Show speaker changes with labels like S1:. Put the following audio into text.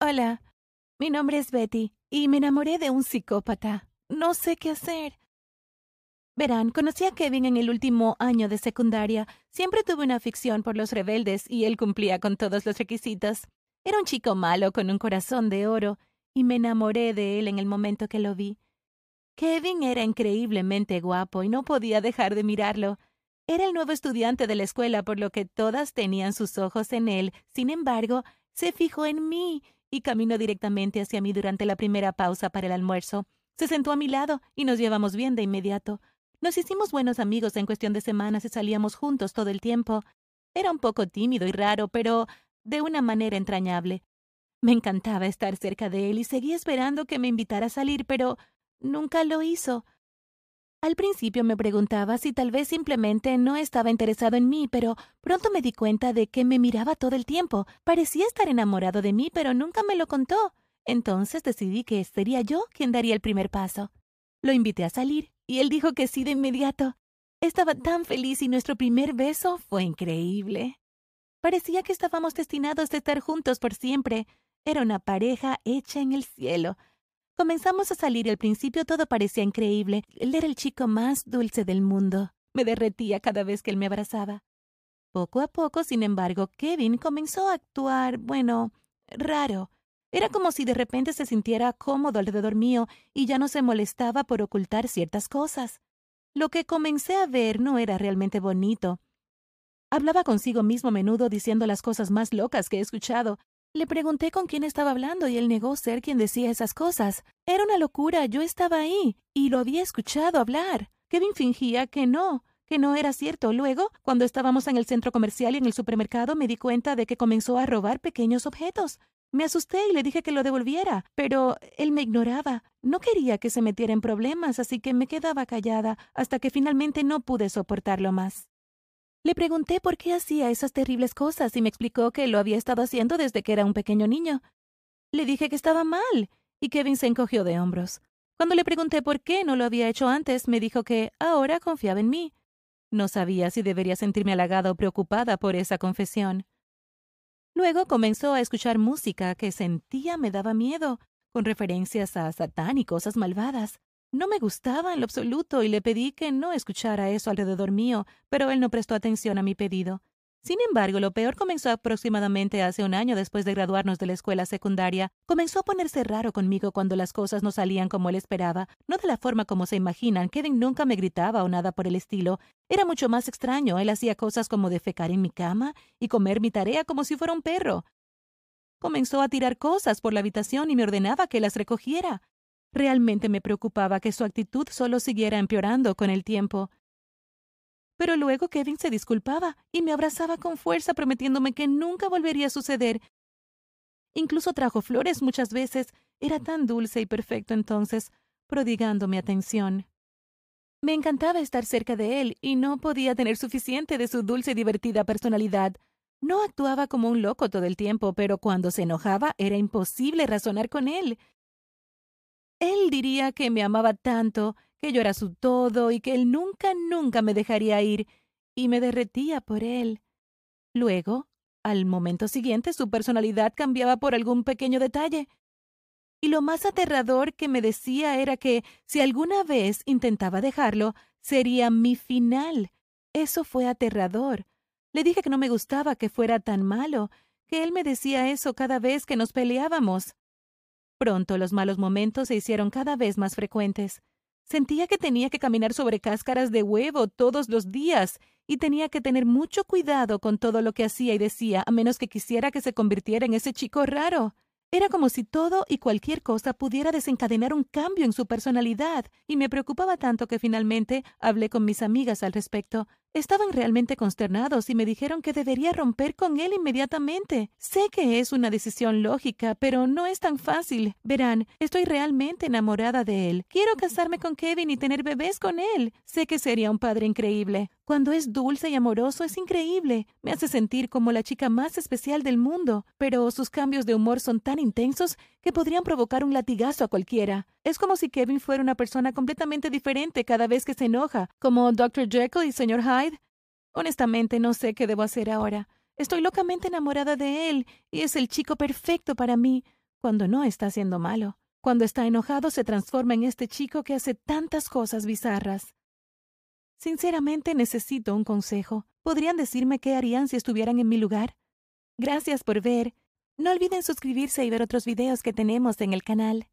S1: Hola, mi nombre es Betty y me enamoré de un psicópata. No sé qué hacer. Verán, conocí a Kevin en el último año de secundaria. Siempre tuve una afición por los rebeldes y él cumplía con todos los requisitos. Era un chico malo con un corazón de oro y me enamoré de él en el momento que lo vi. Kevin era increíblemente guapo y no podía dejar de mirarlo. Era el nuevo estudiante de la escuela, por lo que todas tenían sus ojos en él. Sin embargo, se fijó en mí y caminó directamente hacia mí durante la primera pausa para el almuerzo. Se sentó a mi lado y nos llevamos bien de inmediato. Nos hicimos buenos amigos en cuestión de semanas y salíamos juntos todo el tiempo. Era un poco tímido y raro, pero de una manera entrañable. Me encantaba estar cerca de él y seguí esperando que me invitara a salir, pero nunca lo hizo. Al principio me preguntaba si tal vez simplemente no estaba interesado en mí, pero pronto me di cuenta de que me miraba todo el tiempo. Parecía estar enamorado de mí, pero nunca me lo contó. Entonces decidí que sería yo quien daría el primer paso. Lo invité a salir y él dijo que sí de inmediato. Estaba tan feliz y nuestro primer beso fue increíble. Parecía que estábamos destinados a estar juntos por siempre. Era una pareja hecha en el cielo. Comenzamos a salir y al principio todo parecía increíble. Él era el chico más dulce del mundo. Me derretía cada vez que él me abrazaba. Poco a poco, sin embargo, Kevin comenzó a actuar, bueno, raro. Era como si de repente se sintiera cómodo alrededor mío y ya no se molestaba por ocultar ciertas cosas. Lo que comencé a ver no era realmente bonito. Hablaba consigo mismo a menudo diciendo las cosas más locas que he escuchado. Le pregunté con quién estaba hablando y él negó ser quien decía esas cosas. Era una locura, yo estaba ahí y lo había escuchado hablar. Kevin fingía que no, que no era cierto. Luego, cuando estábamos en el centro comercial y en el supermercado, me di cuenta de que comenzó a robar pequeños objetos. Me asusté y le dije que lo devolviera, pero él me ignoraba. No quería que se metiera en problemas, así que me quedaba callada hasta que finalmente no pude soportarlo más. Le pregunté por qué hacía esas terribles cosas y me explicó que lo había estado haciendo desde que era un pequeño niño. Le dije que estaba mal, y Kevin se encogió de hombros. Cuando le pregunté por qué no lo había hecho antes, me dijo que ahora confiaba en mí. No sabía si debería sentirme halagada o preocupada por esa confesión. Luego comenzó a escuchar música que sentía me daba miedo, con referencias a Satán y cosas malvadas. No me gustaba en lo absoluto y le pedí que no escuchara eso alrededor mío, pero él no prestó atención a mi pedido. Sin embargo, lo peor comenzó aproximadamente hace un año después de graduarnos de la escuela secundaria. Comenzó a ponerse raro conmigo cuando las cosas no salían como él esperaba, no de la forma como se imaginan. Kevin nunca me gritaba o nada por el estilo. Era mucho más extraño. Él hacía cosas como defecar en mi cama y comer mi tarea como si fuera un perro. Comenzó a tirar cosas por la habitación y me ordenaba que las recogiera. Realmente me preocupaba que su actitud solo siguiera empeorando con el tiempo. Pero luego Kevin se disculpaba y me abrazaba con fuerza prometiéndome que nunca volvería a suceder. Incluso trajo flores muchas veces. Era tan dulce y perfecto entonces, prodigándome atención. Me encantaba estar cerca de él y no podía tener suficiente de su dulce y divertida personalidad. No actuaba como un loco todo el tiempo, pero cuando se enojaba era imposible razonar con él. Él diría que me amaba tanto que yo era su todo y que él nunca, nunca me dejaría ir, y me derretía por él. Luego, al momento siguiente, su personalidad cambiaba por algún pequeño detalle. Y lo más aterrador que me decía era que si alguna vez intentaba dejarlo, sería mi final. Eso fue aterrador. Le dije que no me gustaba que fuera tan malo, que él me decía eso cada vez que nos peleábamos. Pronto los malos momentos se hicieron cada vez más frecuentes. Sentía que tenía que caminar sobre cáscaras de huevo todos los días y tenía que tener mucho cuidado con todo lo que hacía y decía, a menos que quisiera que se convirtiera en ese chico raro. Era como si todo y cualquier cosa pudiera desencadenar un cambio en su personalidad, y me preocupaba tanto que finalmente hablé con mis amigas al respecto. Estaban realmente consternados y me dijeron que debería romper con él inmediatamente. Sé que es una decisión lógica, pero no es tan fácil. Verán, estoy realmente enamorada de él. Quiero casarme con Kevin y tener bebés con él. Sé que sería un padre increíble. Cuando es dulce y amoroso es increíble. Me hace sentir como la chica más especial del mundo, pero sus cambios de humor son tan intensos que podrían provocar un latigazo a cualquiera. Es como si Kevin fuera una persona completamente diferente cada vez que se enoja, como Dr. Jekyll y Sr. Hyde. Honestamente no sé qué debo hacer ahora. Estoy locamente enamorada de él y es el chico perfecto para mí. cuando no está siendo malo. Cuando está enojado se transforma en este chico que hace tantas cosas bizarras. Sinceramente necesito un consejo. ¿Podrían decirme qué harían si estuvieran en mi lugar? Gracias por ver. No olviden suscribirse y ver otros videos que tenemos en el canal.